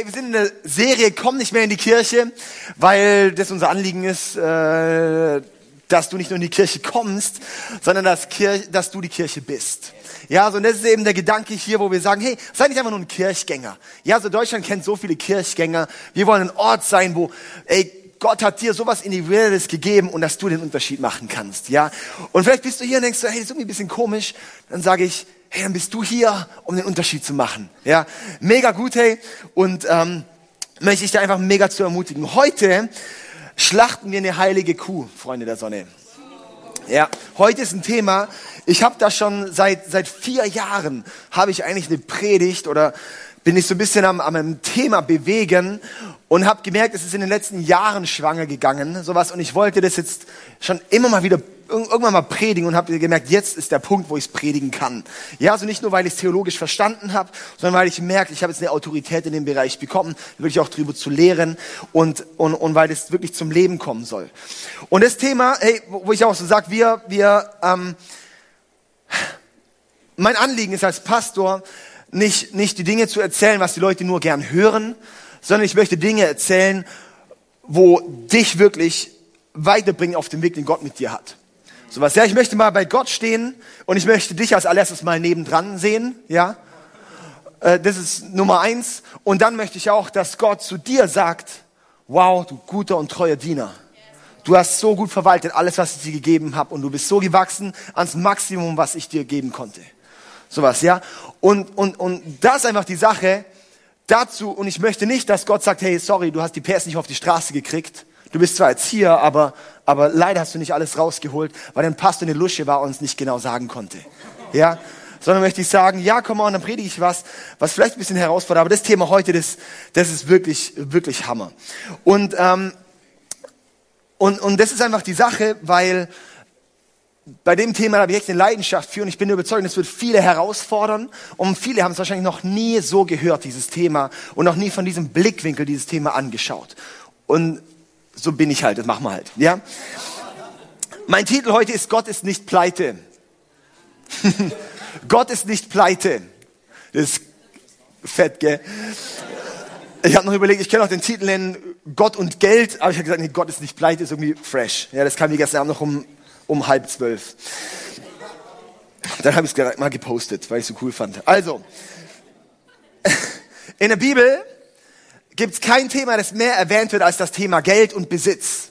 Hey, wir sind in der Serie Komm nicht mehr in die Kirche, weil das unser Anliegen ist, äh, dass du nicht nur in die Kirche kommst, sondern dass, Kirche, dass du die Kirche bist. Ja, so und das ist eben der Gedanke hier, wo wir sagen, hey, sei nicht einfach nur ein Kirchgänger. Ja, so Deutschland kennt so viele Kirchgänger. Wir wollen ein Ort sein, wo, ey, Gott hat dir sowas Individuelles gegeben und dass du den Unterschied machen kannst. Ja, und vielleicht bist du hier und denkst, hey, das ist irgendwie ein bisschen komisch. Dann sage ich, hey, dann bist du hier, um den Unterschied zu machen. Ja, mega gut, hey. Und ähm, möchte ich dir einfach mega zu ermutigen. Heute schlachten wir eine heilige Kuh, Freunde der Sonne. Ja, heute ist ein Thema. Ich habe da schon seit seit vier Jahren habe ich eigentlich eine Predigt oder bin ich so ein bisschen am, am Thema bewegen und habe gemerkt, es ist in den letzten Jahren schwanger gegangen, sowas. Und ich wollte das jetzt schon immer mal wieder irgendwann mal predigen und habe gemerkt, jetzt ist der Punkt, wo ich es predigen kann. Ja, also nicht nur, weil ich es theologisch verstanden habe, sondern weil ich merke, ich habe jetzt eine Autorität in dem Bereich bekommen, wirklich auch darüber zu lehren und, und, und weil das wirklich zum Leben kommen soll. Und das Thema, hey, wo ich auch so sage, wir, wir, ähm, mein Anliegen ist als Pastor, nicht, nicht die Dinge zu erzählen, was die Leute nur gern hören, sondern ich möchte Dinge erzählen, wo dich wirklich weiterbringen auf dem Weg, den Gott mit dir hat. So was. Ja, ich möchte mal bei Gott stehen und ich möchte dich als allererstes mal nebendran sehen, ja. Äh, das ist Nummer eins. Und dann möchte ich auch, dass Gott zu dir sagt, wow, du guter und treuer Diener. Du hast so gut verwaltet alles, was ich dir gegeben habe und du bist so gewachsen ans Maximum, was ich dir geben konnte. Sowas, ja. Und, und, und das ist einfach die Sache dazu. Und ich möchte nicht, dass Gott sagt, hey, sorry, du hast die PS nicht auf die Straße gekriegt. Du bist zwar Erzieher, aber, aber leider hast du nicht alles rausgeholt, weil dein Pastor eine Lusche war und es nicht genau sagen konnte. Ja? Sondern möchte ich sagen, ja, komm mal, dann predige ich was, was vielleicht ein bisschen herausfordert, aber das Thema heute, das, das ist wirklich, wirklich Hammer. Und, ähm, und, und das ist einfach die Sache, weil bei dem Thema habe ich echt eine Leidenschaft für und ich bin überzeugt, es wird viele herausfordern und viele haben es wahrscheinlich noch nie so gehört, dieses Thema und noch nie von diesem Blickwinkel dieses Thema angeschaut. Und so bin ich halt, das machen wir halt. Ja? Mein Titel heute ist Gott ist nicht pleite. Gott ist nicht pleite. Das ist fett, gell? Ich habe noch überlegt, ich kann auch den Titel nennen Gott und Geld, aber ich habe gesagt, nee, Gott ist nicht pleite, ist irgendwie fresh. Ja, das kam mir gestern Abend noch um, um halb zwölf. Dann habe ich es mal gepostet, weil ich es so cool fand. Also, in der Bibel gibt es kein Thema, das mehr erwähnt wird als das Thema Geld und Besitz.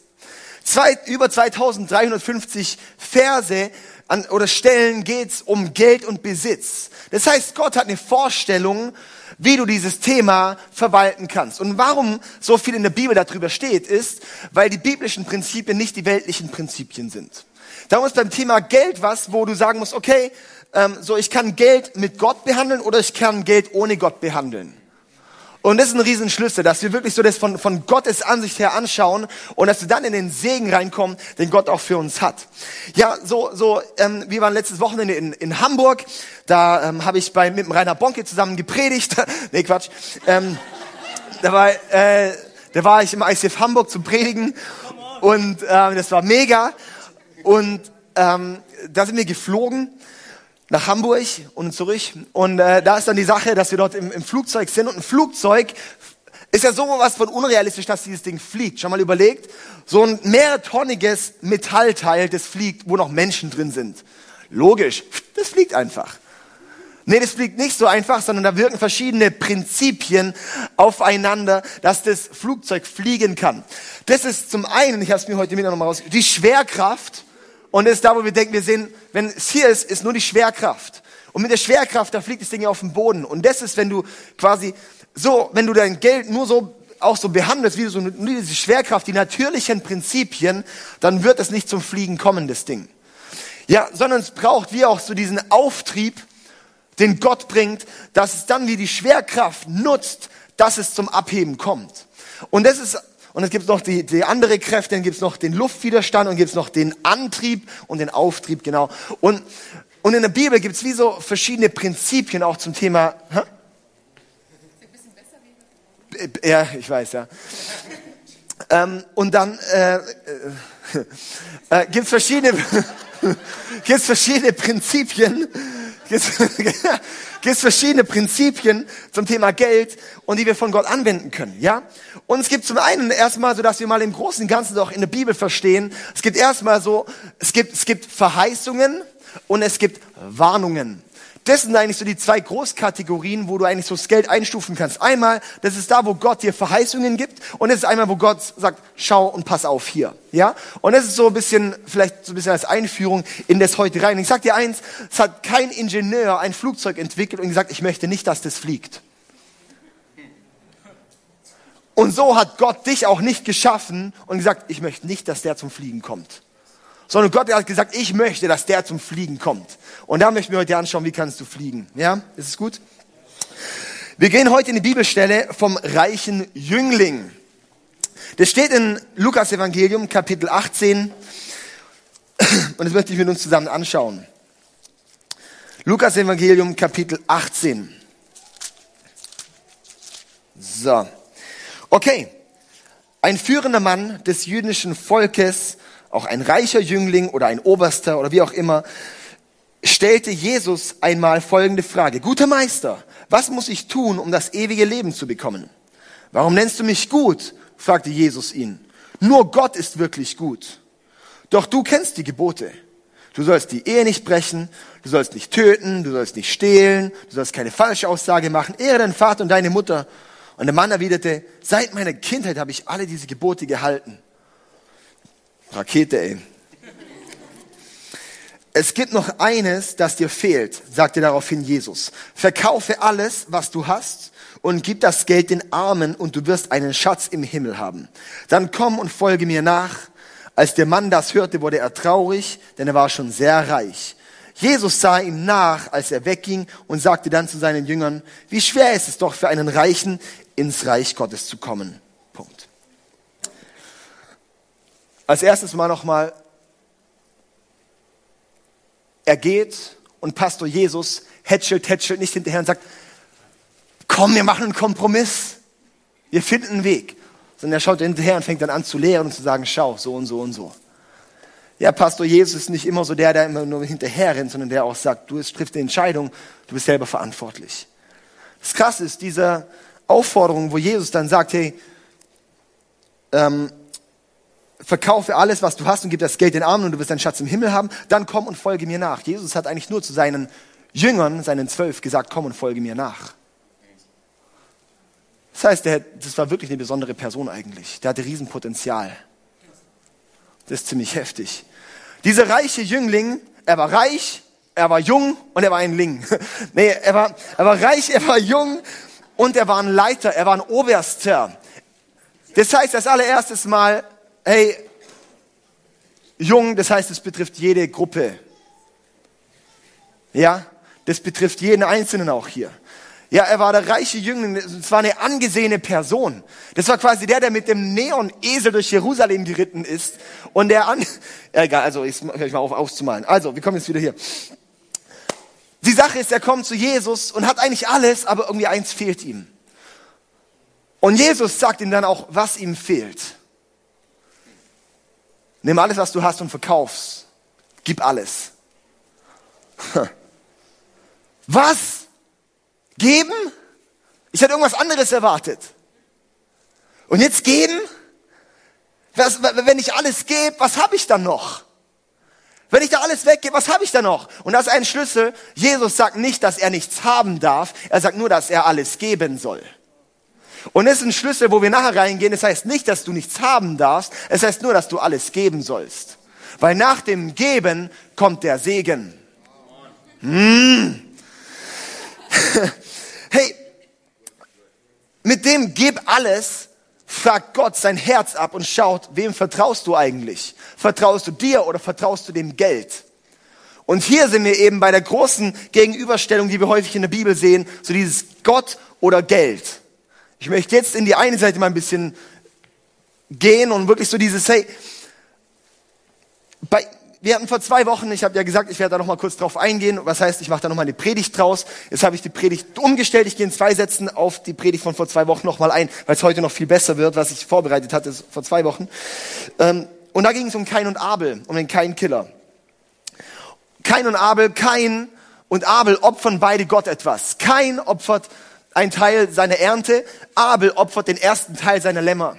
Zwei, über 2350 Verse an, oder Stellen geht's um Geld und Besitz. Das heißt, Gott hat eine Vorstellung, wie du dieses Thema verwalten kannst. Und warum so viel in der Bibel darüber steht, ist, weil die biblischen Prinzipien nicht die weltlichen Prinzipien sind. Darum ist beim Thema Geld was, wo du sagen musst, okay, ähm, so ich kann Geld mit Gott behandeln oder ich kann Geld ohne Gott behandeln. Und das ist ein Riesenschlüssel, dass wir wirklich so das von, von Gottes Ansicht her anschauen und dass wir dann in den Segen reinkommen, den Gott auch für uns hat. Ja, so, so ähm, wir waren letztes Wochenende in, in Hamburg, da ähm, habe ich bei, mit dem Rainer Bonke zusammen gepredigt. nee, Quatsch. Ähm, da, war, äh, da war ich im ICF Hamburg zum Predigen und äh, das war mega. Und ähm, da sind wir geflogen nach Hamburg und zurück. Und äh, da ist dann die Sache, dass wir dort im, im Flugzeug sind. Und ein Flugzeug ist ja so was von unrealistisch, dass dieses Ding fliegt. Schon mal überlegt? So ein mehrtonniges Metallteil, das fliegt, wo noch Menschen drin sind. Logisch, das fliegt einfach. Nee, das fliegt nicht so einfach, sondern da wirken verschiedene Prinzipien aufeinander, dass das Flugzeug fliegen kann. Das ist zum einen, ich habe es mir heute Mittag nochmal raus, die Schwerkraft und das ist da, wo wir denken, wir sehen, wenn es hier ist, ist nur die Schwerkraft. Und mit der Schwerkraft, da fliegt das Ding ja auf den Boden. Und das ist, wenn du quasi so, wenn du dein Geld nur so auch so behandelst, wie so nur diese Schwerkraft, die natürlichen Prinzipien, dann wird es nicht zum Fliegen kommen, das Ding. Ja, sondern es braucht wie auch so diesen Auftrieb, den Gott bringt, dass es dann wie die Schwerkraft nutzt, dass es zum Abheben kommt. Und das ist und es gibt noch die, die andere Kräfte, dann gibt es noch den Luftwiderstand und gibt es noch den Antrieb und den Auftrieb, genau. Und, und in der Bibel gibt es wie so verschiedene Prinzipien auch zum Thema. Hä? Ja, ich weiß, ja. ähm, und dann äh, äh, äh, gibt es verschiedene, gibt's verschiedene Prinzipien, gibt es verschiedene Prinzipien zum Thema Geld und die wir von Gott anwenden können, ja? Und es gibt zum einen erstmal so, dass wir mal im Großen und Ganzen doch in der Bibel verstehen. Es gibt erstmal so, es gibt, es gibt Verheißungen und es gibt Warnungen. Das sind eigentlich so die zwei Großkategorien, wo du eigentlich so das Geld einstufen kannst. Einmal, das ist da, wo Gott dir Verheißungen gibt und das ist einmal, wo Gott sagt, schau und pass auf hier. Ja? Und das ist so ein bisschen, vielleicht so ein bisschen als Einführung in das heute rein. Ich sag dir eins, es hat kein Ingenieur ein Flugzeug entwickelt und gesagt, ich möchte nicht, dass das fliegt. Und so hat Gott dich auch nicht geschaffen und gesagt, ich möchte nicht, dass der zum Fliegen kommt sondern Gott hat gesagt, ich möchte, dass der zum Fliegen kommt. Und da möchten wir heute anschauen, wie kannst du fliegen. Ja, ist es gut? Wir gehen heute in die Bibelstelle vom reichen Jüngling. Das steht in Lukas Evangelium, Kapitel 18. Und das möchte ich mit uns zusammen anschauen. Lukas Evangelium, Kapitel 18. So. Okay. Ein führender Mann des jüdischen Volkes auch ein reicher Jüngling oder ein Oberster oder wie auch immer, stellte Jesus einmal folgende Frage. Guter Meister, was muss ich tun, um das ewige Leben zu bekommen? Warum nennst du mich gut? fragte Jesus ihn. Nur Gott ist wirklich gut. Doch du kennst die Gebote. Du sollst die Ehe nicht brechen, du sollst nicht töten, du sollst nicht stehlen, du sollst keine falsche Aussage machen, ehre deinen Vater und deine Mutter. Und der Mann erwiderte, seit meiner Kindheit habe ich alle diese Gebote gehalten. Rakete, ey. Es gibt noch eines, das dir fehlt, sagte daraufhin Jesus. Verkaufe alles, was du hast und gib das Geld den Armen und du wirst einen Schatz im Himmel haben. Dann komm und folge mir nach. Als der Mann das hörte, wurde er traurig, denn er war schon sehr reich. Jesus sah ihm nach, als er wegging und sagte dann zu seinen Jüngern, wie schwer ist es doch für einen Reichen, ins Reich Gottes zu kommen. Als erstes mal nochmal, er geht und Pastor Jesus hätschelt, hätschelt nicht hinterher und sagt, komm, wir machen einen Kompromiss. Wir finden einen Weg. Sondern er schaut hinterher und fängt dann an zu lehren und zu sagen, schau, so und so und so. Ja, Pastor Jesus ist nicht immer so der, der immer nur hinterher rennt, sondern der auch sagt, du triffst die Entscheidung, du bist selber verantwortlich. Das Krasse ist diese Aufforderung, wo Jesus dann sagt, hey, ähm, verkaufe alles, was du hast und gib das Geld den Armen und du wirst deinen Schatz im Himmel haben, dann komm und folge mir nach. Jesus hat eigentlich nur zu seinen Jüngern, seinen zwölf, gesagt, komm und folge mir nach. Das heißt, der, das war wirklich eine besondere Person eigentlich. Der hatte Riesenpotenzial. Das ist ziemlich heftig. Dieser reiche Jüngling, er war reich, er war jung und er war ein Ling. nee, er war, er war reich, er war jung und er war ein Leiter, er war ein Oberster. Das heißt, das allererstes Mal, hey, jung, das heißt, es betrifft jede Gruppe. Ja, das betrifft jeden Einzelnen auch hier. Ja, er war der reiche Jüngling, es war eine angesehene Person. Das war quasi der, der mit dem Neon-Esel durch Jerusalem geritten ist. Und der an, egal, also ich höre ich mal auf auszumalen. Also, wir kommen jetzt wieder hier. Die Sache ist, er kommt zu Jesus und hat eigentlich alles, aber irgendwie eins fehlt ihm. Und Jesus sagt ihm dann auch, was ihm fehlt. Nimm alles, was du hast und verkauf's. Gib alles. Was? Geben? Ich hätte irgendwas anderes erwartet. Und jetzt geben? Was, wenn ich alles gebe, was habe ich dann noch? Wenn ich da alles weggebe, was habe ich dann noch? Und das ist ein Schlüssel. Jesus sagt nicht, dass er nichts haben darf. Er sagt nur, dass er alles geben soll. Und das ist ein Schlüssel, wo wir nachher reingehen. Das heißt nicht, dass du nichts haben darfst. Es heißt nur, dass du alles geben sollst. Weil nach dem Geben kommt der Segen. Hm. hey, mit dem Gib alles fragt Gott sein Herz ab und schaut, wem vertraust du eigentlich? Vertraust du dir oder vertraust du dem Geld? Und hier sind wir eben bei der großen Gegenüberstellung, die wir häufig in der Bibel sehen, so dieses Gott oder Geld. Ich möchte jetzt in die eine Seite mal ein bisschen gehen und wirklich so dieses, hey, bei, wir hatten vor zwei Wochen, ich habe ja gesagt, ich werde da noch mal kurz drauf eingehen. Was heißt, ich mache da noch mal eine Predigt draus. Jetzt habe ich die Predigt umgestellt. Ich gehe in zwei Sätzen auf die Predigt von vor zwei Wochen noch mal ein, weil es heute noch viel besser wird, was ich vorbereitet hatte vor zwei Wochen. Ähm, und da ging es um Kain und Abel, um den Kain-Killer. Kain und Abel, Kain und Abel opfern beide Gott etwas. Kein opfert einen Teil seiner Ernte, Abel opfert den ersten Teil seiner Lämmer.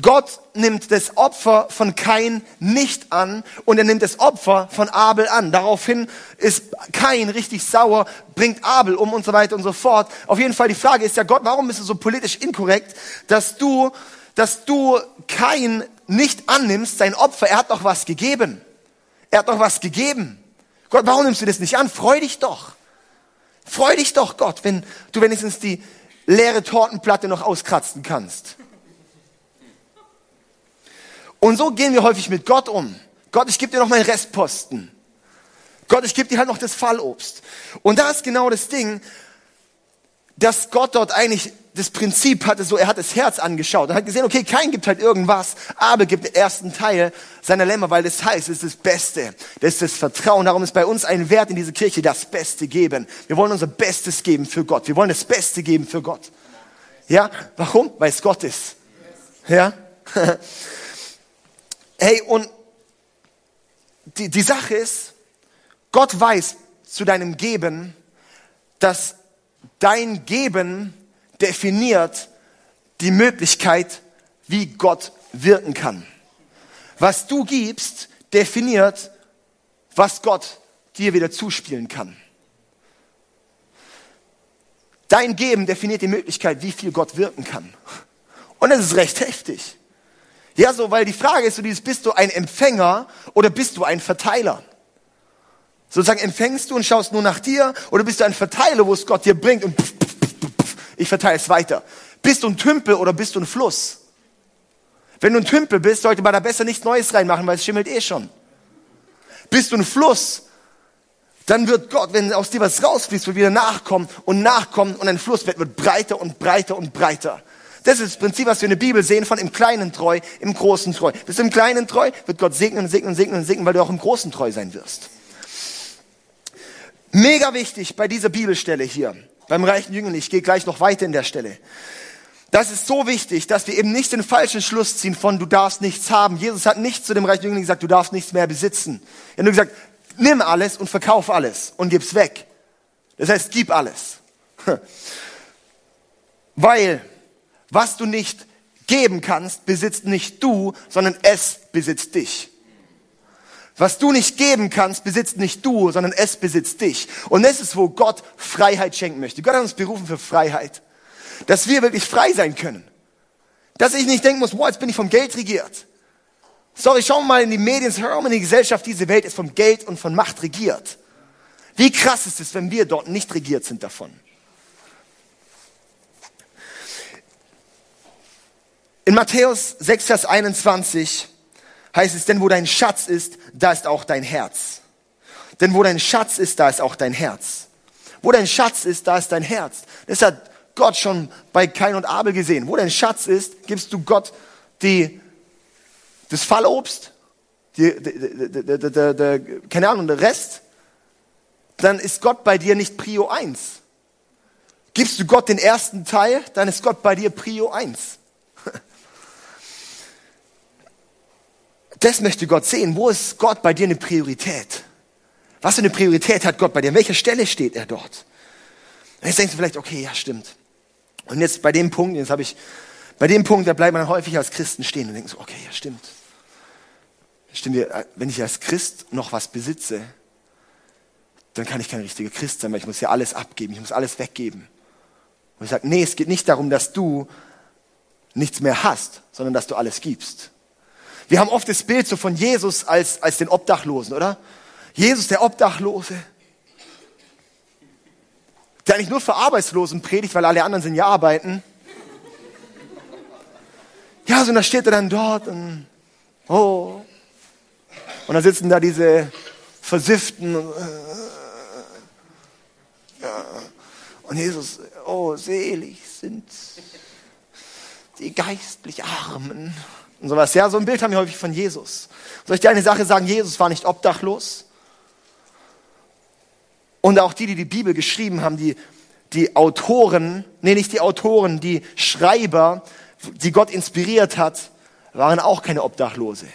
Gott nimmt das Opfer von Kain nicht an und er nimmt das Opfer von Abel an. Daraufhin ist Kain richtig sauer, bringt Abel um und so weiter und so fort. Auf jeden Fall die Frage ist ja Gott, warum bist du so politisch inkorrekt, dass du, dass du Kain nicht annimmst, sein Opfer, er hat doch was gegeben. Er hat doch was gegeben. Gott, warum nimmst du das nicht an? Freu dich doch. Freu dich doch, Gott, wenn du wenigstens die leere Tortenplatte noch auskratzen kannst. Und so gehen wir häufig mit Gott um. Gott, ich gebe dir noch meinen Restposten. Gott, ich gebe dir halt noch das Fallobst. Und da ist genau das Ding, dass Gott dort eigentlich das Prinzip hatte, so er hat das Herz angeschaut und hat gesehen, okay, kein gibt halt irgendwas, aber gibt den ersten Teil seiner Lämmer, weil das heißt, es ist das Beste, das ist das Vertrauen. Darum ist bei uns ein Wert in dieser Kirche, das Beste geben. Wir wollen unser Bestes geben für Gott. Wir wollen das Beste geben für Gott. Ja, warum? Weil es Gott ist. Ja. Hey, und die, die Sache ist, Gott weiß zu deinem Geben, dass dein Geben definiert die Möglichkeit, wie Gott wirken kann. Was du gibst, definiert, was Gott dir wieder zuspielen kann. Dein Geben definiert die Möglichkeit, wie viel Gott wirken kann. Und das ist recht heftig. Ja, so, weil die Frage ist so dieses, bist du ein Empfänger oder bist du ein Verteiler? Sozusagen empfängst du und schaust nur nach dir oder bist du ein Verteiler, wo es Gott dir bringt und pff, pff, pff, ich verteile es weiter. Bist du ein Tümpel oder bist du ein Fluss? Wenn du ein Tümpel bist, sollte man da besser nichts Neues reinmachen, weil es schimmelt eh schon. Bist du ein Fluss, dann wird Gott, wenn aus dir was rausfließt, wird wieder nachkommen und nachkommen und ein Fluss wird, wird breiter und breiter und breiter. Das ist das Prinzip, was wir in der Bibel sehen, von im Kleinen treu, im Großen treu. Bist du im Kleinen treu, wird Gott segnen und segnen und segnen und segnen, weil du auch im Großen treu sein wirst. Mega wichtig bei dieser Bibelstelle hier, beim reichen Jüngling, ich gehe gleich noch weiter in der Stelle. Das ist so wichtig, dass wir eben nicht den falschen Schluss ziehen von du darfst nichts haben. Jesus hat nicht zu dem reichen Jüngling gesagt, du darfst nichts mehr besitzen. Er hat nur gesagt, nimm alles und verkauf alles und gib's weg. Das heißt, gib alles. Weil was du nicht geben kannst, besitzt nicht du, sondern es besitzt dich. Was du nicht geben kannst, besitzt nicht du, sondern es besitzt dich. Und das ist, wo Gott Freiheit schenken möchte. Gott hat uns berufen für Freiheit. Dass wir wirklich frei sein können. Dass ich nicht denken muss, boah, jetzt bin ich vom Geld regiert. Sorry, schau mal in die Medien, hör mal in die Gesellschaft, diese Welt ist vom Geld und von Macht regiert. Wie krass ist es, wenn wir dort nicht regiert sind davon? In Matthäus 6, Vers 21 heißt es, denn wo dein Schatz ist, da ist auch dein Herz. Denn wo dein Schatz ist, da ist auch dein Herz. Wo dein Schatz ist, da ist dein Herz. Das hat Gott schon bei Kain und Abel gesehen. Wo dein Schatz ist, gibst du Gott die, das Fallobst, die, die, die, keine Ahnung, der Rest. Dann ist Gott bei dir nicht Prio 1. Gibst du Gott den ersten Teil, dann ist Gott bei dir Prio 1. Das möchte Gott sehen. Wo ist Gott bei dir eine Priorität? Was für eine Priorität hat Gott bei dir? An welcher Stelle steht er dort? Und jetzt denkst du vielleicht, okay, ja, stimmt. Und jetzt bei dem Punkt, jetzt habe ich, bei dem Punkt, da bleibt man häufig als Christen stehen und denkt so, okay, ja, stimmt. Stimmt, wenn ich als Christ noch was besitze, dann kann ich kein richtiger Christ sein, weil ich muss ja alles abgeben, ich muss alles weggeben. Und ich sage, nee, es geht nicht darum, dass du nichts mehr hast, sondern dass du alles gibst. Wir haben oft das Bild so von Jesus als, als den Obdachlosen, oder? Jesus, der Obdachlose, der eigentlich nur für Arbeitslosen predigt, weil alle anderen sind ja arbeiten. Ja, so und da steht er dann dort und, oh, und da sitzen da diese Versifften. Und, ja, und Jesus, oh, selig sind die geistlich Armen und sowas. Ja, so ein Bild haben wir häufig von Jesus. Soll ich dir eine Sache sagen? Jesus war nicht obdachlos. Und auch die, die die Bibel geschrieben haben, die, die Autoren, nee, nicht die Autoren, die Schreiber, die Gott inspiriert hat, waren auch keine Obdachlose.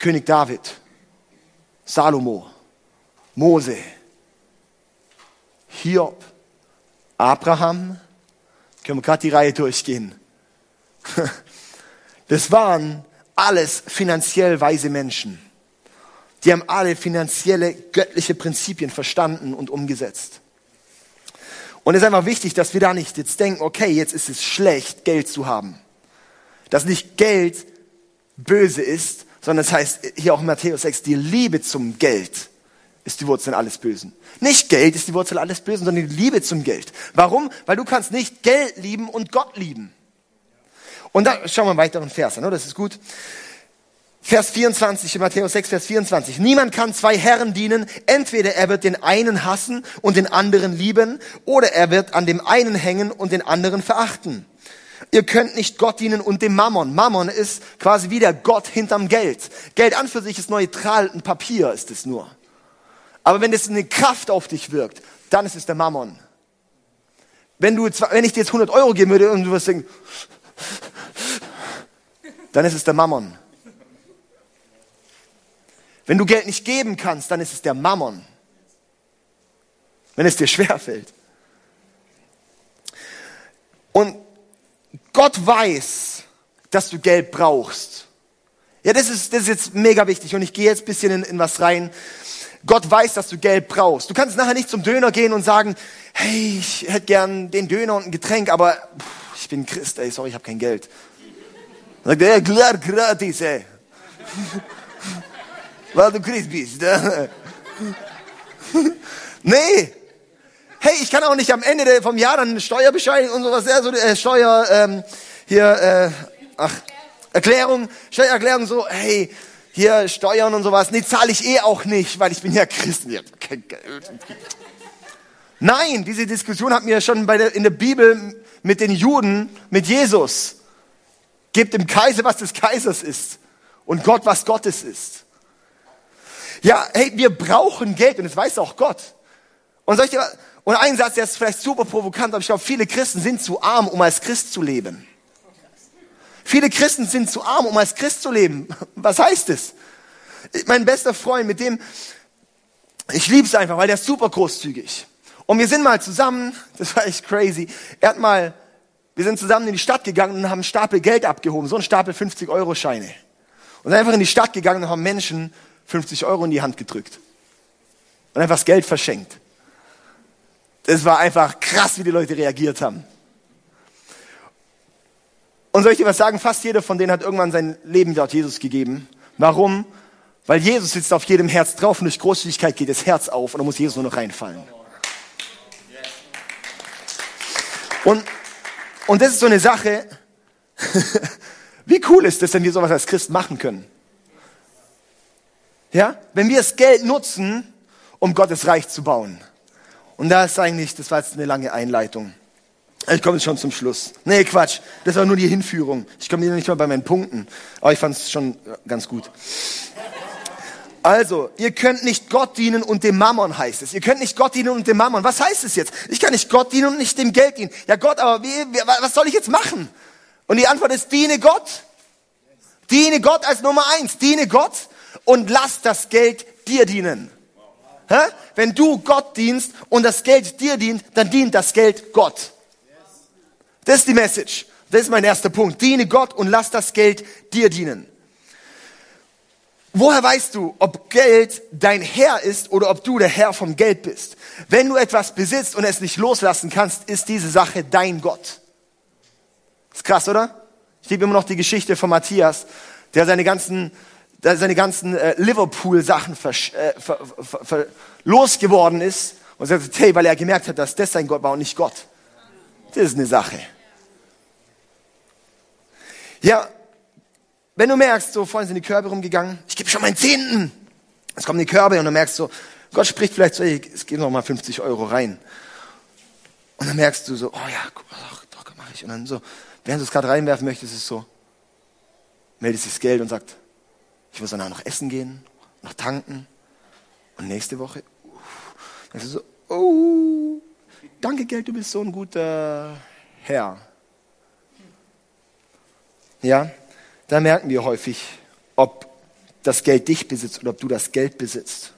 König David, Salomo, Mose, Hiob, Abraham, können wir gerade die Reihe durchgehen. Das waren alles finanziell weise Menschen. Die haben alle finanzielle, göttliche Prinzipien verstanden und umgesetzt. Und es ist einfach wichtig, dass wir da nicht jetzt denken, okay, jetzt ist es schlecht, Geld zu haben. Dass nicht Geld böse ist, sondern es das heißt hier auch in Matthäus 6, die Liebe zum Geld ist die Wurzel alles Bösen. Nicht Geld ist die Wurzel alles Bösen, sondern die Liebe zum Geld. Warum? Weil du kannst nicht Geld lieben und Gott lieben. Und da schauen wir einen weiteren Vers an, das ist gut. Vers 24, Matthäus 6, Vers 24. Niemand kann zwei Herren dienen. Entweder er wird den einen hassen und den anderen lieben, oder er wird an dem einen hängen und den anderen verachten. Ihr könnt nicht Gott dienen und dem Mammon. Mammon ist quasi wie der Gott hinterm Geld. Geld an für sich ist neutral, ein Papier ist es nur. Aber wenn es eine Kraft auf dich wirkt, dann ist es der Mammon. Wenn, du, wenn ich dir jetzt 100 Euro geben würde und du wirst denken, dann ist es der Mammon. Wenn du Geld nicht geben kannst, dann ist es der Mammon. Wenn es dir schwerfällt. Und Gott weiß, dass du Geld brauchst. Ja, das ist, das ist jetzt mega wichtig und ich gehe jetzt ein bisschen in, in was rein. Gott weiß, dass du Geld brauchst. Du kannst nachher nicht zum Döner gehen und sagen, hey, ich hätte gern den Döner und ein Getränk, aber pff, ich bin Christ, ey, sorry, ich habe kein Geld. Sagt er, ja, klar, gratis, ey. Weil du Christ bist. Ne? nee. Hey, ich kann auch nicht am Ende vom Jahr dann Steuerbescheinigung und sowas, ja, so äh, Steuer, ähm, hier, äh, ach, Erklärung, Steuererklärung so, hey, hier Steuern und sowas, nee, zahle ich eh auch nicht, weil ich bin ja Christ. Ich hab kein Geld. Nein, diese Diskussion hatten wir schon bei der, in der Bibel mit den Juden, mit Jesus. Gebt dem Kaiser, was des Kaisers ist und Gott, was Gottes ist. Ja, hey, wir brauchen Geld und das weiß auch Gott. Und, dir, und ein Satz, der ist vielleicht super provokant, aber ich glaube, viele Christen sind zu arm, um als Christ zu leben. Viele Christen sind zu arm, um als Christ zu leben. Was heißt es? Mein bester Freund, mit dem, ich liebe es einfach, weil der ist super großzügig. Und wir sind mal zusammen, das war echt crazy, er hat mal, wir sind zusammen in die Stadt gegangen und haben einen Stapel Geld abgehoben, so einen Stapel 50-Euro-Scheine. Und einfach in die Stadt gegangen und haben Menschen 50 Euro in die Hand gedrückt. Und einfach das Geld verschenkt. Das war einfach krass, wie die Leute reagiert haben. Und soll ich dir was sagen? Fast jeder von denen hat irgendwann sein Leben dort Jesus gegeben. Warum? Weil Jesus sitzt auf jedem Herz drauf und durch Großzügigkeit geht das Herz auf und da muss Jesus nur noch reinfallen. Und, und das ist so eine Sache, wie cool ist das, wenn wir sowas als Christ machen können? Ja? Wenn wir das Geld nutzen, um Gottes Reich zu bauen. Und da ist eigentlich, das war jetzt eine lange Einleitung. Ich komme jetzt schon zum Schluss. Nee, Quatsch. Das war nur die Hinführung. Ich komme hier nicht mal bei meinen Punkten. Aber ich fand es schon ganz gut. Also, ihr könnt nicht Gott dienen und dem Mammon heißt es. Ihr könnt nicht Gott dienen und dem Mammon. Was heißt es jetzt? Ich kann nicht Gott dienen und nicht dem Geld dienen. Ja Gott, aber wie, was soll ich jetzt machen? Und die Antwort ist, diene Gott. Diene Gott als Nummer eins. Diene Gott und lass das Geld dir dienen. Hä? Wenn du Gott dienst und das Geld dir dient, dann dient das Geld Gott. Das ist die Message. Das ist mein erster Punkt. Diene Gott und lass das Geld dir dienen. Woher weißt du, ob Geld dein Herr ist oder ob du der Herr vom Geld bist? Wenn du etwas besitzt und es nicht loslassen kannst, ist diese Sache dein Gott. Ist krass, oder? Ich liebe immer noch die Geschichte von Matthias, der seine ganzen, der seine ganzen äh, Liverpool-Sachen äh, losgeworden ist und sagt, hey, weil er gemerkt hat, dass das sein Gott war und nicht Gott. Das ist eine Sache. Ja, wenn du merkst, so vorhin sind die Körbe rumgegangen, ich gebe schon meinen Zehnten. Jetzt kommen die Körbe und du merkst so, Gott spricht vielleicht so, hey, es geht noch mal 50 Euro rein. Und dann merkst du so, oh ja, doch, doch, mach ich. Und dann so, während du es gerade reinwerfen möchtest, ist es so, meldet sich das Geld und sagt, ich muss danach noch essen gehen, noch tanken. Und nächste Woche, uff, dann ist es so, oh, danke Geld, du bist so ein guter Herr. Ja, da merken wir häufig, ob das Geld dich besitzt oder ob du das Geld besitzt.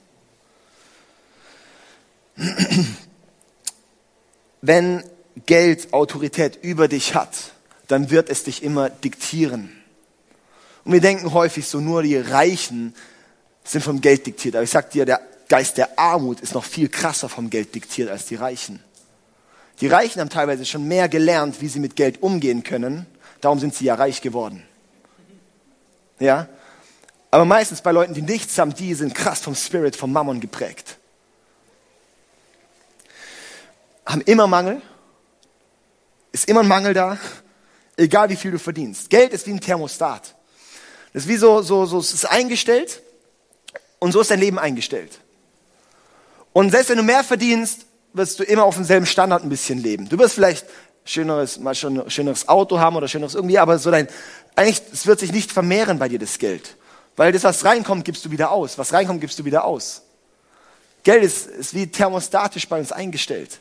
Wenn Geld Autorität über dich hat, dann wird es dich immer diktieren. Und wir denken häufig so, nur die Reichen sind vom Geld diktiert. Aber ich sag dir, der Geist der Armut ist noch viel krasser vom Geld diktiert als die Reichen. Die Reichen haben teilweise schon mehr gelernt, wie sie mit Geld umgehen können. Darum sind sie ja reich geworden. Ja? Aber meistens bei Leuten, die nichts haben, die sind krass vom Spirit, vom Mammon geprägt. Haben immer Mangel. Ist immer ein Mangel da. Egal wie viel du verdienst. Geld ist wie ein Thermostat. Das ist wie so, so, so, es ist eingestellt. Und so ist dein Leben eingestellt. Und selbst wenn du mehr verdienst, wirst du immer auf demselben Standard ein bisschen leben. Du wirst vielleicht schöneres, mal schon schöneres Auto haben oder schöneres irgendwie, aber so dein, eigentlich, es wird sich nicht vermehren bei dir, das Geld. Weil das, was reinkommt, gibst du wieder aus. Was reinkommt, gibst du wieder aus. Geld ist, ist wie thermostatisch bei uns eingestellt.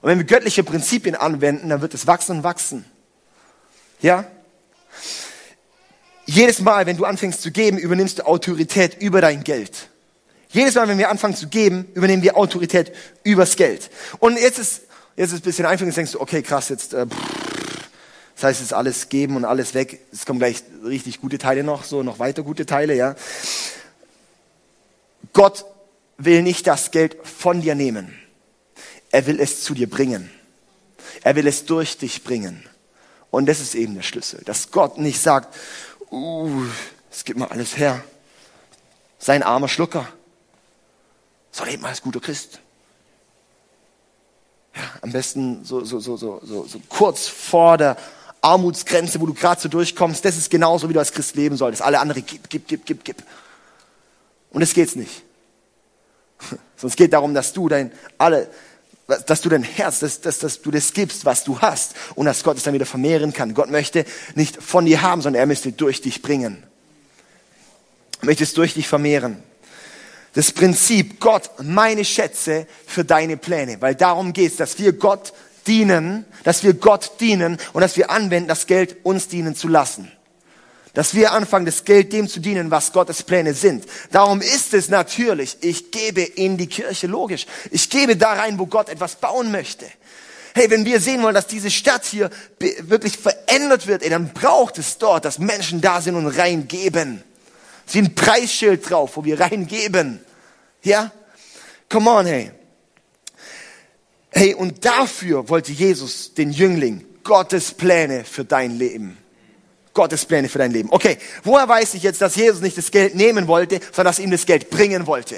Und wenn wir göttliche Prinzipien anwenden, dann wird es wachsen und wachsen. Ja? Jedes Mal, wenn du anfängst zu geben, übernimmst du Autorität über dein Geld. Jedes Mal, wenn wir anfangen zu geben, übernehmen wir Autorität übers Geld. Und jetzt ist, jetzt ist es ein bisschen einfach, jetzt denkst du, okay, krass, jetzt, äh, das heißt, es ist alles geben und alles weg. Es kommen gleich richtig gute Teile noch, so noch weiter gute Teile, ja. Gott will nicht das Geld von dir nehmen. Er will es zu dir bringen. Er will es durch dich bringen. Und das ist eben der Schlüssel, dass Gott nicht sagt, uh, es gibt mal alles her. Sein armer Schlucker. So lebt man als guter Christ. Ja, am besten so, so, so, so, so, so kurz vor der Armutsgrenze, wo du gerade so durchkommst. Das ist genauso, wie du als Christ leben solltest. Alle andere gib, gib, gib, gib, gib. Und es geht's nicht. Sonst geht darum, dass du dein, alle, dass du dein Herz, dass, dass, dass du das gibst, was du hast und dass Gott es dann wieder vermehren kann. Gott möchte nicht von dir haben, sondern er möchte durch dich bringen. Er möchte es durch dich vermehren. Das Prinzip, Gott, meine Schätze für deine Pläne, weil darum geht es, dass wir Gott dienen, dass wir Gott dienen und dass wir anwenden, das Geld uns dienen zu lassen. Dass wir anfangen, das Geld dem zu dienen, was Gottes Pläne sind. Darum ist es natürlich, ich gebe in die Kirche, logisch. Ich gebe da rein, wo Gott etwas bauen möchte. Hey, wenn wir sehen wollen, dass diese Stadt hier wirklich verändert wird, ey, dann braucht es dort, dass Menschen da sind und reingeben. Wie ein Preisschild drauf, wo wir reingeben. Ja? Come on, hey. Hey, und dafür wollte Jesus den Jüngling Gottes Pläne für dein Leben Gottes Pläne für dein Leben. Okay, woher weiß ich jetzt, dass Jesus nicht das Geld nehmen wollte, sondern dass ihm das Geld bringen wollte?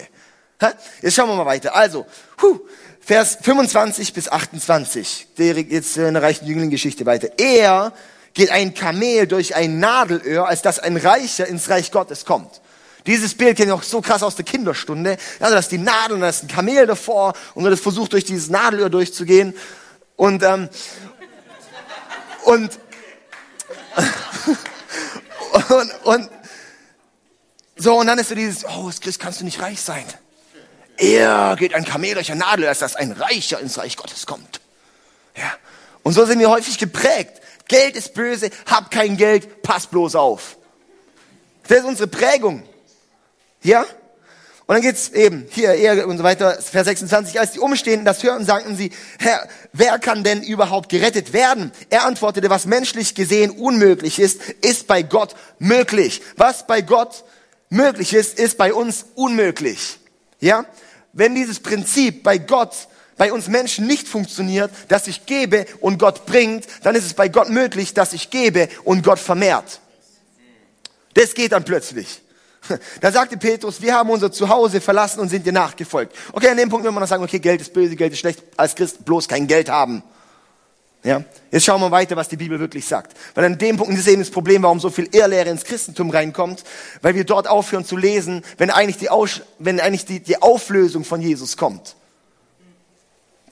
Jetzt schauen wir mal weiter. Also, huh, Vers 25 bis 28, jetzt in der reichen Jüngling-Geschichte weiter. Er geht ein Kamel durch ein Nadelöhr, als dass ein Reicher ins Reich Gottes kommt. Dieses Bild kenne ich auch so krass aus der Kinderstunde. Also, dass die Nadel und da ist ein Kamel davor und wird versucht, durch dieses Nadelöhr durchzugehen. Und, ähm, und und, und so, und dann ist so dieses, oh, Christ kannst du nicht reich sein. Er geht ein Kamel durch eine Nadel, als dass ein Reicher ins Reich Gottes kommt. Ja. Und so sind wir häufig geprägt. Geld ist böse, hab kein Geld, pass bloß auf. Das ist unsere Prägung. Ja? Und dann geht's eben hier, er und so weiter, Vers 26. Als die Umstehenden das hörten, sagten sie, Herr, wer kann denn überhaupt gerettet werden? Er antwortete, was menschlich gesehen unmöglich ist, ist bei Gott möglich. Was bei Gott möglich ist, ist bei uns unmöglich. Ja? Wenn dieses Prinzip bei Gott bei uns Menschen nicht funktioniert, dass ich gebe und Gott bringt, dann ist es bei Gott möglich, dass ich gebe und Gott vermehrt. Das geht dann plötzlich. Da sagte Petrus, wir haben unser Zuhause verlassen und sind dir nachgefolgt. Okay, an dem Punkt will man dann sagen, okay, Geld ist böse, Geld ist schlecht, als Christ bloß kein Geld haben. Ja, jetzt schauen wir weiter, was die Bibel wirklich sagt. Weil an dem Punkt ist eben das Problem, warum so viel Irrlehre ins Christentum reinkommt, weil wir dort aufhören zu lesen, wenn eigentlich die, Aus wenn eigentlich die, die Auflösung von Jesus kommt.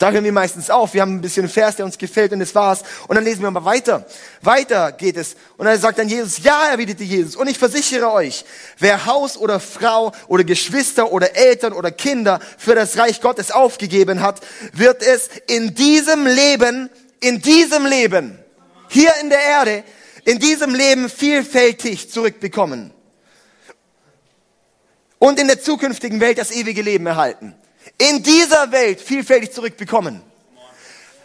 Da hören wir meistens auf. Wir haben ein bisschen Vers, der uns gefällt und das war's. Und dann lesen wir mal weiter. Weiter geht es. Und dann sagt dann Jesus, ja, erwiderte Jesus. Und ich versichere euch, wer Haus oder Frau oder Geschwister oder Eltern oder Kinder für das Reich Gottes aufgegeben hat, wird es in diesem Leben, in diesem Leben, hier in der Erde, in diesem Leben vielfältig zurückbekommen. und in der zukünftigen Welt das ewige Leben erhalten. In dieser Welt vielfältig zurückbekommen.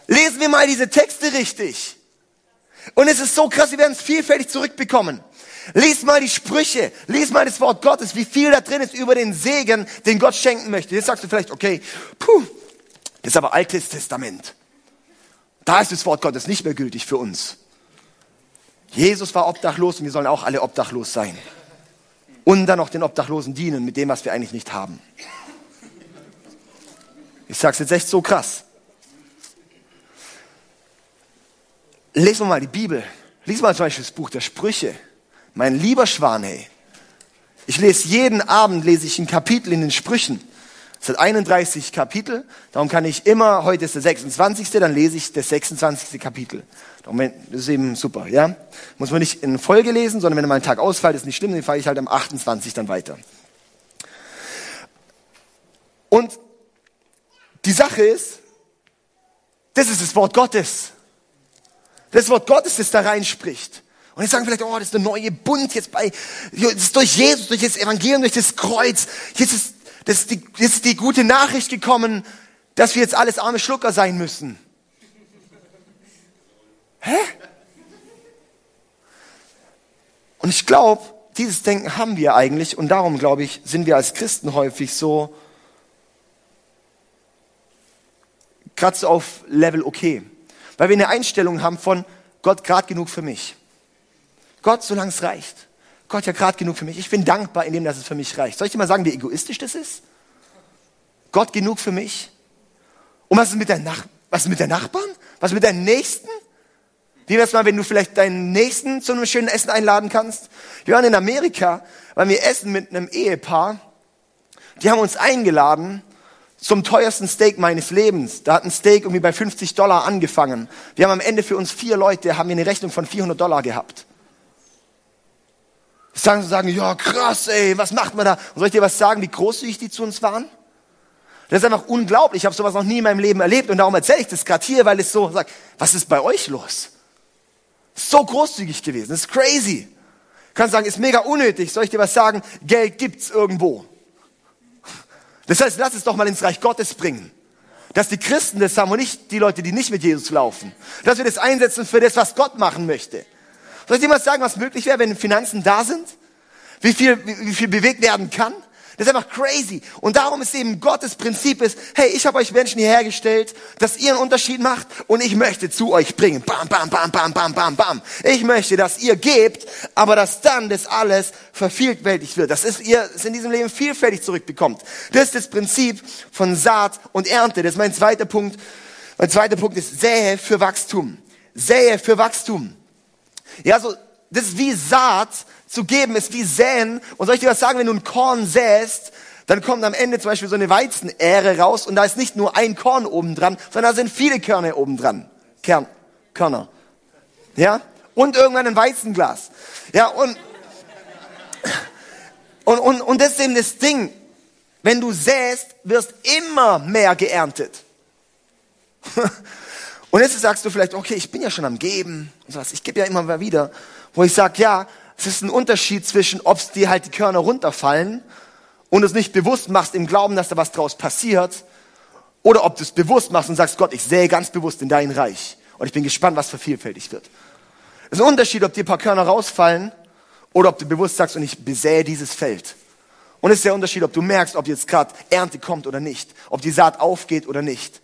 Lesen wir mal diese Texte richtig. Und es ist so krass, wir werden es vielfältig zurückbekommen. Lies mal die Sprüche, lies mal das Wort Gottes, wie viel da drin ist über den Segen, den Gott schenken möchte. Jetzt sagst du vielleicht, okay, puh, das ist aber Altes Testament. Da ist das Wort Gottes nicht mehr gültig für uns. Jesus war obdachlos und wir sollen auch alle obdachlos sein. Und dann noch den Obdachlosen dienen mit dem, was wir eigentlich nicht haben. Ich sag's jetzt echt so krass. Lesen wir mal die Bibel. Lies mal zum Beispiel das Buch der Sprüche. Mein lieber Schwan, hey. Ich lese jeden Abend, lese ich ein Kapitel in den Sprüchen. Es hat 31 Kapitel, darum kann ich immer, heute ist der 26., dann lese ich das 26. Kapitel. Darum, das ist eben super, ja. Muss man nicht in Folge lesen, sondern wenn mal ein Tag ausfällt, ist nicht schlimm, dann fahre ich halt am 28 dann weiter. Und die Sache ist, das ist das Wort Gottes. Das Wort Gottes, das da reinspricht. Und jetzt sagen vielleicht, oh, das ist der neue Bund jetzt bei, das ist durch Jesus, durch das Evangelium, durch das Kreuz. Jetzt ist, das ist, die, jetzt ist die gute Nachricht gekommen, dass wir jetzt alles arme Schlucker sein müssen. Hä? Und ich glaube, dieses Denken haben wir eigentlich und darum, glaube ich, sind wir als Christen häufig so, gerade so auf Level okay. Weil wir eine Einstellung haben von Gott gerade genug für mich. Gott, solange es reicht. Gott ja gerade genug für mich. Ich bin dankbar in dem, dass es für mich reicht. Soll ich dir mal sagen, wie egoistisch das ist? Gott genug für mich? Und was ist mit, der Nach was ist mit der Nachbarn? Was ist mit deinen Nächsten? Wie wär's mal, wenn du vielleicht deinen Nächsten zu einem schönen Essen einladen kannst? Wir waren in Amerika, weil wir essen mit einem Ehepaar. Die haben uns eingeladen zum teuersten Steak meines Lebens. Da hat ein Steak irgendwie bei 50 Dollar angefangen. Wir haben am Ende für uns vier Leute, haben wir eine Rechnung von 400 Dollar gehabt sagen sie sagen, ja krass, ey, was macht man da? Und soll ich dir was sagen, wie großzügig die zu uns waren? Das ist einfach unglaublich. Ich habe sowas noch nie in meinem Leben erlebt und darum erzähle ich das gerade hier, weil es so sagt, was ist bei euch los? So großzügig gewesen, das ist crazy. Ich kann sagen, ist mega unnötig. Soll ich dir was sagen? Geld gibt's irgendwo. Das heißt, lass es doch mal ins Reich Gottes bringen. Dass die Christen das haben und nicht die Leute, die nicht mit Jesus laufen. Dass wir das einsetzen für das, was Gott machen möchte. Soll ich dir mal sagen, was möglich wäre, wenn Finanzen da sind? Wie viel, wie, viel bewegt werden kann? Das ist einfach crazy. Und darum ist eben Gottes Prinzip ist, hey, ich habe euch Menschen hierher gestellt, dass ihr einen Unterschied macht und ich möchte zu euch bringen. Bam, bam, bam, bam, bam, bam, bam. Ich möchte, dass ihr gebt, aber dass dann das alles vervielfältigt wird. Das ist, ihr es in diesem Leben vielfältig zurückbekommt. Das ist das Prinzip von Saat und Ernte. Das ist mein zweiter Punkt. Mein zweiter Punkt ist Sähe für Wachstum. Sähe für Wachstum. Ja, so, das ist wie Saat zu geben, ist wie säen. Und soll ich dir was sagen, wenn du ein Korn säst, dann kommt am Ende zum Beispiel so eine Weizenähre raus und da ist nicht nur ein Korn oben dran, sondern da sind viele Körner oben dran. Kern, Körner. Ja? Und irgendwann ein Weizenglas. Ja, und, und, und, und das ist eben das Ding. Wenn du säst, wirst immer mehr geerntet. Und jetzt sagst du vielleicht, okay, ich bin ja schon am Geben und sowas. Ich gebe ja immer wieder, wo ich sage, ja, es ist ein Unterschied zwischen, ob es dir halt die Körner runterfallen und es nicht bewusst machst im Glauben, dass da was draus passiert, oder ob du es bewusst machst und sagst, Gott, ich sähe ganz bewusst in dein Reich und ich bin gespannt, was vervielfältigt wird. Es ist ein Unterschied, ob dir ein paar Körner rausfallen oder ob du bewusst sagst, und ich besähe dieses Feld. Und es ist der Unterschied, ob du merkst, ob jetzt gerade Ernte kommt oder nicht, ob die Saat aufgeht oder nicht.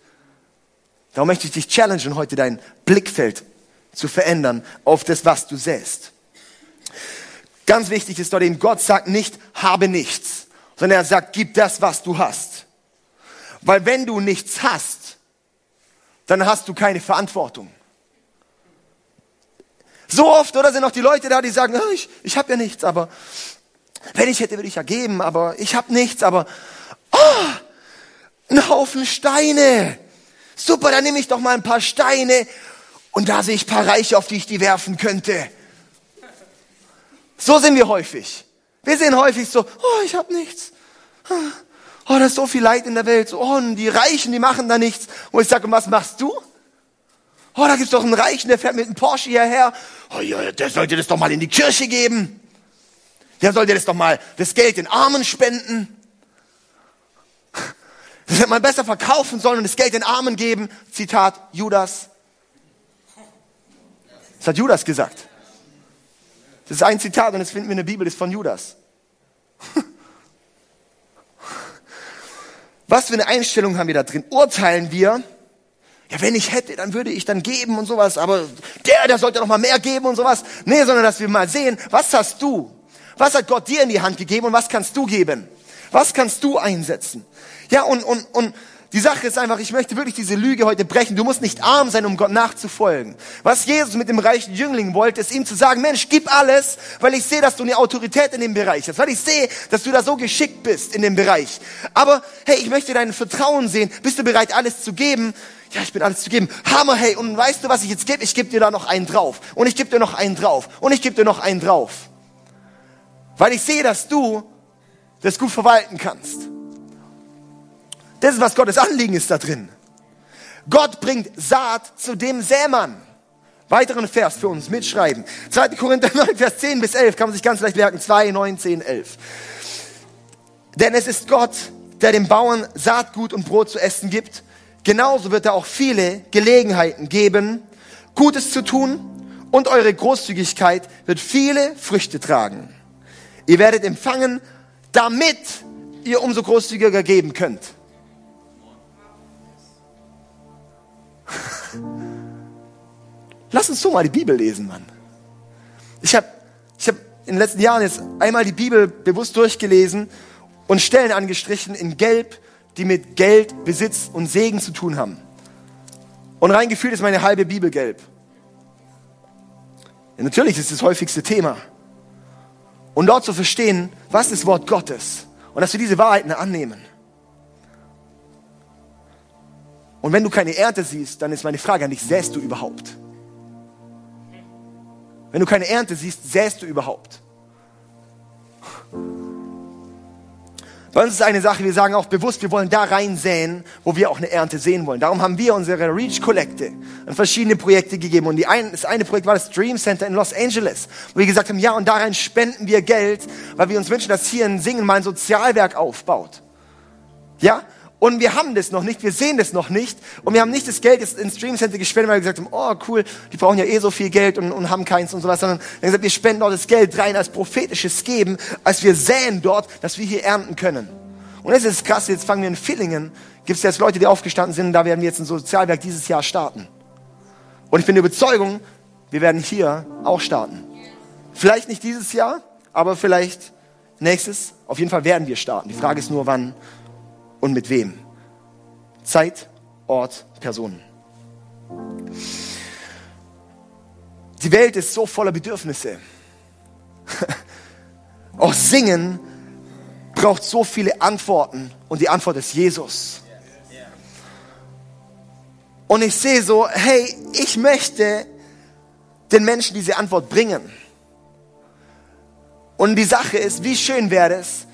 Darum möchte ich dich challengen, heute dein Blickfeld zu verändern auf das, was du säst. Ganz wichtig ist dort eben, Gott sagt nicht, habe nichts, sondern er sagt, gib das, was du hast. Weil wenn du nichts hast, dann hast du keine Verantwortung. So oft, oder sind auch die Leute da, die sagen, oh, ich, ich habe ja nichts, aber wenn ich hätte, würde ich ja geben, aber ich habe nichts, aber oh, ein Haufen Steine. Super, dann nehme ich doch mal ein paar Steine und da sehe ich ein paar Reiche, auf die ich die werfen könnte. So sind wir häufig. Wir sehen häufig so, oh, ich habe nichts. Oh, da ist so viel Leid in der Welt. Oh, und die Reichen, die machen da nichts. Und ich sage, was machst du? Oh, da gibt's doch einen Reichen, der fährt mit einem Porsche hierher. Oh ja, der sollte das doch mal in die Kirche geben. Ja, sollt ihr das doch mal, das Geld den Armen spenden? Das hätte man besser verkaufen sollen und das Geld den Armen geben. Zitat Judas. Das hat Judas gesagt. Das ist ein Zitat und das finden wir in der Bibel, das ist von Judas. Was für eine Einstellung haben wir da drin? Urteilen wir, ja, wenn ich hätte, dann würde ich dann geben und sowas, aber der, der sollte noch mal mehr geben und sowas. Nee, sondern dass wir mal sehen, was hast du? Was hat Gott dir in die Hand gegeben und was kannst du geben? Was kannst du einsetzen? Ja, und, und, und die Sache ist einfach, ich möchte wirklich diese Lüge heute brechen. Du musst nicht arm sein, um Gott nachzufolgen. Was Jesus mit dem reichen Jüngling wollte, ist ihm zu sagen, Mensch, gib alles, weil ich sehe, dass du eine Autorität in dem Bereich hast, weil ich sehe, dass du da so geschickt bist in dem Bereich. Aber hey, ich möchte dein Vertrauen sehen. Bist du bereit, alles zu geben? Ja, ich bin alles zu geben. Hammer, hey, und weißt du, was ich jetzt gebe? Ich gebe dir da noch einen drauf. Und ich gebe dir noch einen drauf. Und ich gebe dir noch einen drauf. Weil ich sehe, dass du das gut verwalten kannst. Das ist, was Gottes Anliegen ist da drin. Gott bringt Saat zu dem Sämann. Weiteren Vers für uns mitschreiben. 2. Korinther 9, Vers 10 bis 11 kann man sich ganz leicht merken. 2, 9, 10, 11. Denn es ist Gott, der dem Bauern Saatgut und Brot zu essen gibt. Genauso wird er auch viele Gelegenheiten geben, Gutes zu tun und eure Großzügigkeit wird viele Früchte tragen. Ihr werdet empfangen, damit ihr umso großzügiger geben könnt. Lass uns so mal die Bibel lesen, Mann. Ich habe ich hab in den letzten Jahren jetzt einmal die Bibel bewusst durchgelesen und Stellen angestrichen in Gelb, die mit Geld, Besitz und Segen zu tun haben. Und reingefühlt ist meine halbe Bibel gelb. Ja, natürlich ist das, häufigste Thema. Und dort zu verstehen, was ist Wort Gottes und dass wir diese Wahrheiten annehmen. Und wenn du keine Ernte siehst, dann ist meine Frage an dich, säst du überhaupt? Wenn du keine Ernte siehst, säst du überhaupt? Bei uns ist eine Sache, wir sagen auch bewusst, wir wollen da rein säen, wo wir auch eine Ernte sehen wollen. Darum haben wir unsere Reach-Kollekte an verschiedene Projekte gegeben. Und ein, das eine Projekt war das Dream Center in Los Angeles, wo wir gesagt haben, ja, und da rein spenden wir Geld, weil wir uns wünschen, dass hier ein Singen mal ein Sozialwerk aufbaut. Ja? Und wir haben das noch nicht, wir sehen das noch nicht. Und wir haben nicht das Geld jetzt ins Stream gespendet, weil wir gesagt haben, oh cool, die brauchen ja eh so viel Geld und, und haben keins und sowas, sondern wir haben gesagt, wir spenden dort das Geld rein als prophetisches Geben, als wir säen dort, dass wir hier ernten können. Und das ist krass, jetzt fangen wir in Villingen, gibt es jetzt Leute, die aufgestanden sind, da werden wir jetzt ein Sozialwerk dieses Jahr starten. Und ich bin der Überzeugung, wir werden hier auch starten. Vielleicht nicht dieses Jahr, aber vielleicht nächstes. Auf jeden Fall werden wir starten. Die Frage ist nur, wann und mit wem. Zeit, Ort, Personen. Die Welt ist so voller Bedürfnisse. Auch Singen braucht so viele Antworten und die Antwort ist Jesus. Und ich sehe so, hey, ich möchte den Menschen diese Antwort bringen. Und die Sache ist, wie schön wäre es,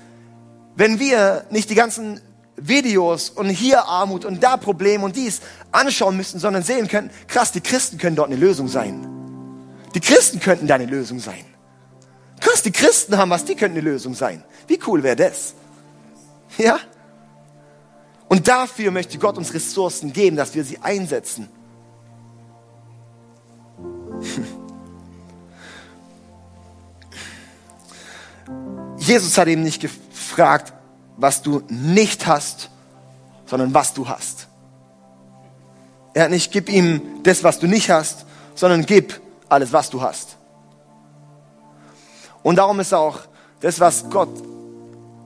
wenn wir nicht die ganzen Videos und hier Armut und da Problem und dies anschauen müssen, sondern sehen können, krass, die Christen können dort eine Lösung sein. Die Christen könnten da eine Lösung sein. Krass, die Christen haben was, die könnten eine Lösung sein. Wie cool wäre das? Ja? Und dafür möchte Gott uns Ressourcen geben, dass wir sie einsetzen. Jesus hat eben nicht gefragt, was du nicht hast, sondern was du hast. Er hat nicht, gib ihm das, was du nicht hast, sondern gib alles, was du hast. Und darum ist auch das, was Gott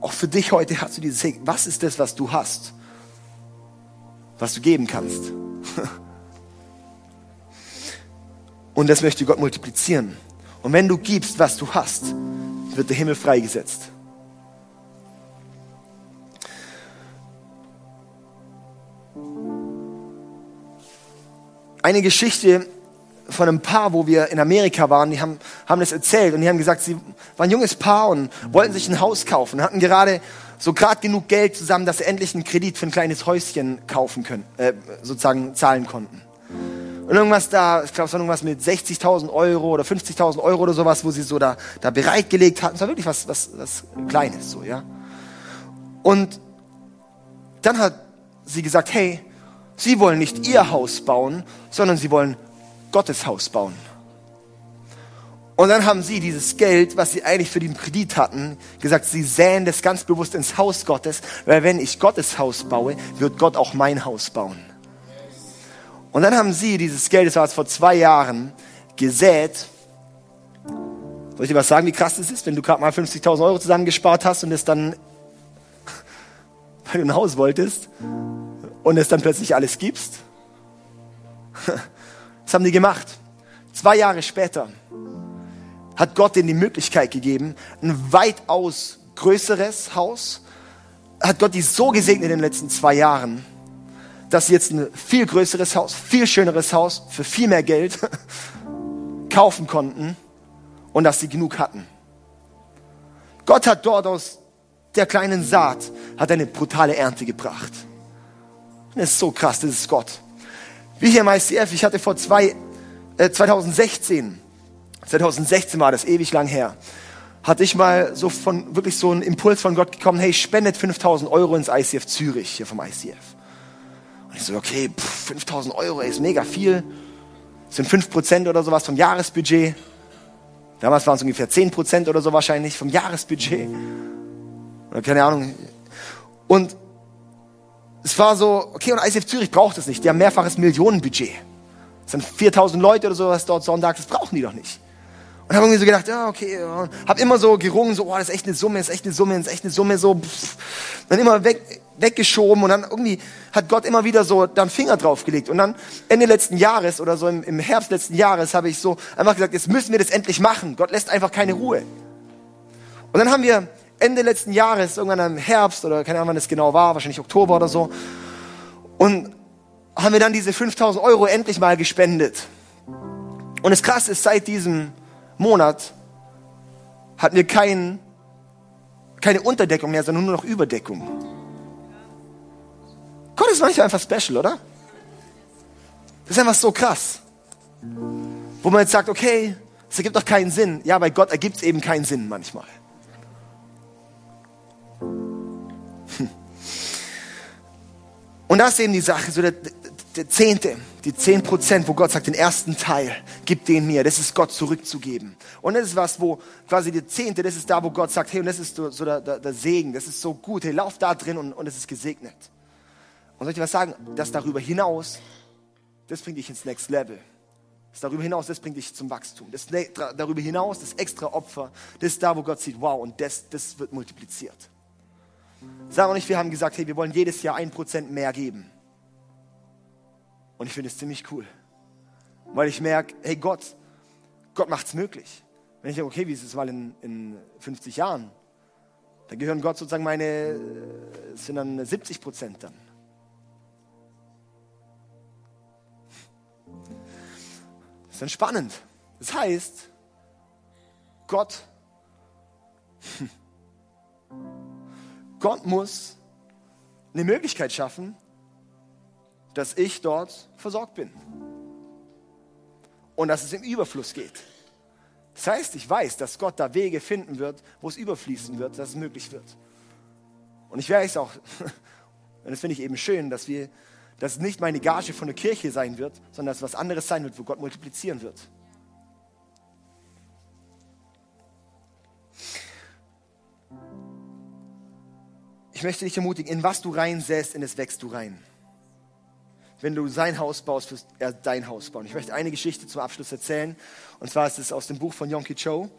auch für dich heute hat, so dieses, hey, was ist das, was du hast, was du geben kannst? Und das möchte Gott multiplizieren. Und wenn du gibst, was du hast, wird der Himmel freigesetzt. Eine Geschichte von einem Paar, wo wir in Amerika waren, die haben, haben das erzählt und die haben gesagt, sie waren ein junges Paar und wollten sich ein Haus kaufen, hatten gerade so gerade genug Geld zusammen, dass sie endlich einen Kredit für ein kleines Häuschen kaufen können, äh, sozusagen zahlen konnten. Und irgendwas da, ich glaube, es war irgendwas mit 60.000 Euro oder 50.000 Euro oder sowas, wo sie so da, da bereitgelegt hatten. Es war wirklich was, was, was Kleines, so, ja. Und dann hat sie gesagt, hey, sie wollen nicht ihr Haus bauen, sondern sie wollen Gottes Haus bauen. Und dann haben sie dieses Geld, was sie eigentlich für den Kredit hatten, gesagt, sie säen das ganz bewusst ins Haus Gottes, weil wenn ich Gottes Haus baue, wird Gott auch mein Haus bauen. Und dann haben sie dieses Geld, das war vor zwei Jahren, gesät. Soll ich dir was sagen, wie krass das ist, wenn du gerade mal 50.000 Euro zusammengespart hast und es dann, weil du ein Haus wolltest und es dann plötzlich alles gibst? Das haben die gemacht. Zwei Jahre später hat Gott ihnen die Möglichkeit gegeben, ein weitaus größeres Haus, hat Gott die so gesegnet in den letzten zwei Jahren, dass sie jetzt ein viel größeres Haus, viel schöneres Haus für viel mehr Geld kaufen konnten und dass sie genug hatten. Gott hat dort aus der kleinen Saat hat eine brutale Ernte gebracht. Das ist so krass, das ist Gott. Wie hier im ICF, ich hatte vor zwei, äh, 2016 2016 war das ewig lang her, hatte ich mal so von, wirklich so einen Impuls von Gott gekommen, hey, spendet 5000 Euro ins ICF Zürich, hier vom ICF. Und ich so, okay, pff, 5000 Euro ey, ist mega viel. Das sind 5% oder sowas vom Jahresbudget. Damals waren es ungefähr 10% oder so wahrscheinlich vom Jahresbudget. Oder keine Ahnung. Und es war so, okay, und ICF Zürich braucht es nicht. Die haben mehrfaches Millionenbudget. Es sind 4000 Leute oder sowas dort Sonntag, das brauchen die doch nicht. Und habe irgendwie so gedacht, ja, okay, ja. hab immer so gerungen, so, oh, das ist echt eine Summe, das ist echt eine Summe, das ist echt eine Summe, so, pff. dann immer weg, weggeschoben und dann irgendwie hat Gott immer wieder so dann Finger draufgelegt. Und dann Ende letzten Jahres oder so im, im Herbst letzten Jahres habe ich so einfach gesagt, jetzt müssen wir das endlich machen. Gott lässt einfach keine Ruhe. Und dann haben wir Ende letzten Jahres, irgendwann im Herbst oder keine Ahnung, wann das genau war, wahrscheinlich Oktober oder so, und haben wir dann diese 5000 Euro endlich mal gespendet. Und das Krasse ist, seit diesem Monat hatten wir kein, keine Unterdeckung mehr, sondern nur noch Überdeckung. Gott ist manchmal einfach special, oder? Das ist einfach so krass. Wo man jetzt sagt, okay, es ergibt doch keinen Sinn. Ja, bei Gott ergibt es eben keinen Sinn manchmal. Und das ist eben die Sache, so der, der Zehnte, die zehn Prozent, wo Gott sagt, den ersten Teil, gib den mir. Das ist Gott zurückzugeben. Und das ist was, wo quasi der Zehnte, das ist da, wo Gott sagt, hey, und das ist so, so der, der, der, Segen, das ist so gut, hey, lauf da drin und, und es ist gesegnet. Und soll ich dir was sagen? Das darüber hinaus, das bringt dich ins Next Level. Das darüber hinaus, das bringt dich zum Wachstum. Das ne, darüber hinaus, das extra Opfer, das ist da, wo Gott sieht, wow, und das, das wird multipliziert. Sagen wir nicht, wir haben gesagt, hey, wir wollen jedes Jahr ein Prozent mehr geben. Und ich finde es ziemlich cool. Weil ich merke, hey Gott, Gott macht es möglich. Wenn ich denke, okay, wie ist es mal in, in 50 Jahren? Da gehören Gott sozusagen meine, es sind dann 70 Prozent dann. Das ist dann spannend. Das heißt, Gott, Gott muss eine Möglichkeit schaffen, dass ich dort versorgt bin. Und dass es im Überfluss geht. Das heißt, ich weiß, dass Gott da Wege finden wird, wo es überfließen wird, dass es möglich wird. Und ich weiß auch, und das finde ich eben schön, dass wir, dass es nicht meine Gage von der Kirche sein wird, sondern dass es was anderes sein wird, wo Gott multiplizieren wird. Ich möchte dich ermutigen, in was du reinsäst, in das wächst du rein wenn du sein Haus baust, wirst er dein Haus bauen. Ich möchte eine Geschichte zum Abschluss erzählen. Und zwar ist es aus dem Buch von Yonki Cho.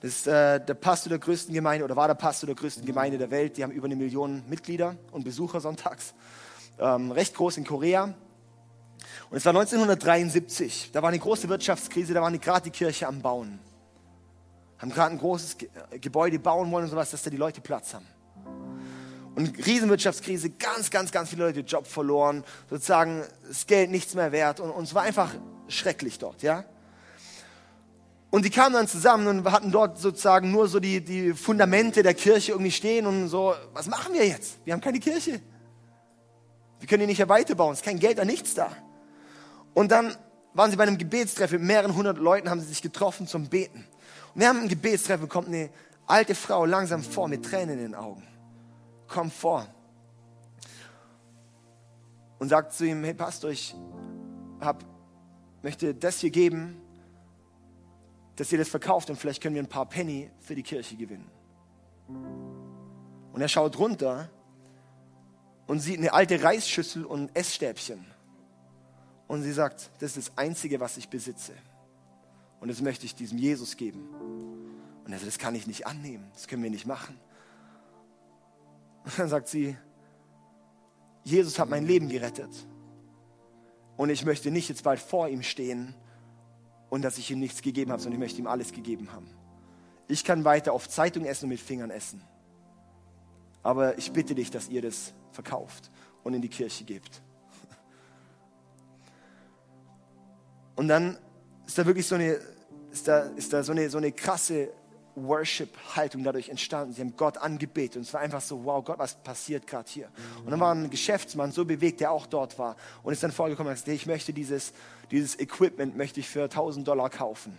Das ist äh, der Pastor der größten Gemeinde oder war der Pastor der größten Gemeinde der Welt. Die haben über eine Million Mitglieder und Besucher sonntags. Ähm, recht groß in Korea. Und es war 1973. Da war eine große Wirtschaftskrise, da waren gerade die Kirche am Bauen. Haben gerade ein großes Gebäude bauen wollen und sowas, dass da die Leute Platz haben. Und Riesenwirtschaftskrise, ganz, ganz, ganz viele Leute Job verloren, sozusagen das Geld nichts mehr wert und, und es war einfach schrecklich dort, ja. Und die kamen dann zusammen und hatten dort sozusagen nur so die, die Fundamente der Kirche irgendwie stehen und so, was machen wir jetzt? Wir haben keine Kirche. Wir können die nicht weiterbauen, es ist kein Geld, da nichts da. Und dann waren sie bei einem Gebetstreffen mit mehreren hundert Leuten, haben sie sich getroffen zum Beten. Und während einem Gebetstreffen kommt eine alte Frau langsam vor mit Tränen in den Augen. Kommt vor. Und sagt zu ihm, hey Pastor, ich hab, möchte das hier geben, dass ihr das verkauft und vielleicht können wir ein paar Penny für die Kirche gewinnen. Und er schaut runter und sieht eine alte Reisschüssel und Essstäbchen. Und sie sagt, das ist das Einzige, was ich besitze. Und das möchte ich diesem Jesus geben. Und er sagt, das kann ich nicht annehmen, das können wir nicht machen. Und dann sagt sie, Jesus hat mein Leben gerettet. Und ich möchte nicht jetzt bald vor ihm stehen und dass ich ihm nichts gegeben habe, sondern ich möchte ihm alles gegeben haben. Ich kann weiter auf Zeitung essen und mit Fingern essen. Aber ich bitte dich, dass ihr das verkauft und in die Kirche gebt. Und dann ist da wirklich so eine, ist da, ist da so eine, so eine krasse Worship-Haltung dadurch entstanden. Sie haben Gott angebetet und es war einfach so, wow, Gott, was passiert gerade hier? Und dann war ein Geschäftsmann so bewegt, der auch dort war und ist dann vorgekommen und hat gesagt, ich möchte dieses, dieses Equipment möchte ich für 1000 Dollar kaufen.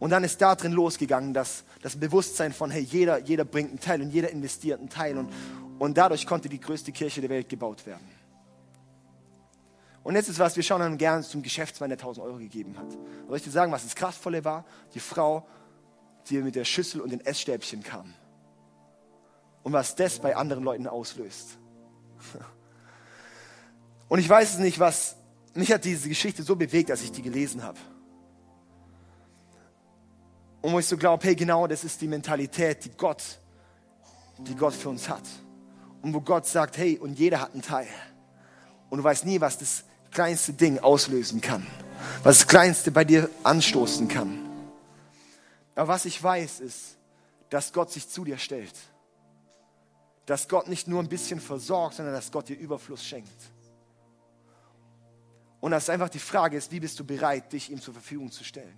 Und dann ist da drin losgegangen, dass das Bewusstsein von, hey, jeder, jeder bringt einen Teil und jeder investiert einen Teil und, und dadurch konnte die größte Kirche der Welt gebaut werden. Und jetzt ist was, wir schauen dann gerne zum Geschäftsmann, der 1000 Euro gegeben hat. Soll ich dir sagen, was das Kraftvolle war? Die Frau, die mit der Schüssel und den Essstäbchen kam. Und was das bei anderen Leuten auslöst. Und ich weiß es nicht, was, mich hat diese Geschichte so bewegt, als ich die gelesen habe. Und wo ich so glaube, hey, genau das ist die Mentalität, die Gott, die Gott für uns hat. Und wo Gott sagt, hey, und jeder hat einen Teil. Und du weißt nie, was das kleinste Ding auslösen kann, was das kleinste bei dir anstoßen kann. Aber was ich weiß, ist, dass Gott sich zu dir stellt. Dass Gott nicht nur ein bisschen versorgt, sondern dass Gott dir Überfluss schenkt. Und dass einfach die Frage ist, wie bist du bereit, dich ihm zur Verfügung zu stellen?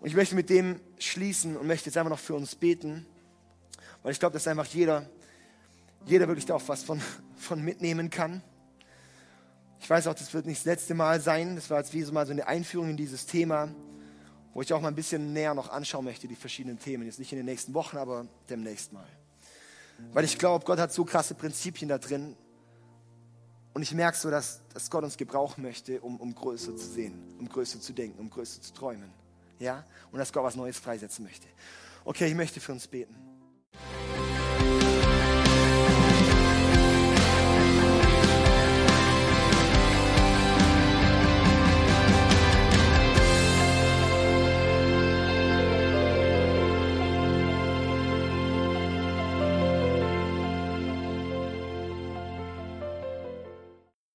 Und ich möchte mit dem schließen und möchte jetzt einfach noch für uns beten, weil ich glaube, dass einfach jeder, jeder wirklich da auch was von, von mitnehmen kann. Ich weiß auch, das wird nicht das letzte Mal sein. Das war jetzt wie so mal so eine Einführung in dieses Thema, wo ich auch mal ein bisschen näher noch anschauen möchte, die verschiedenen Themen. Jetzt nicht in den nächsten Wochen, aber demnächst mal. Weil ich glaube, Gott hat so krasse Prinzipien da drin. Und ich merke so, dass, dass Gott uns gebrauchen möchte, um, um größer zu sehen, um größer zu denken, um größer zu träumen. Ja? Und dass Gott was Neues freisetzen möchte. Okay, ich möchte für uns beten.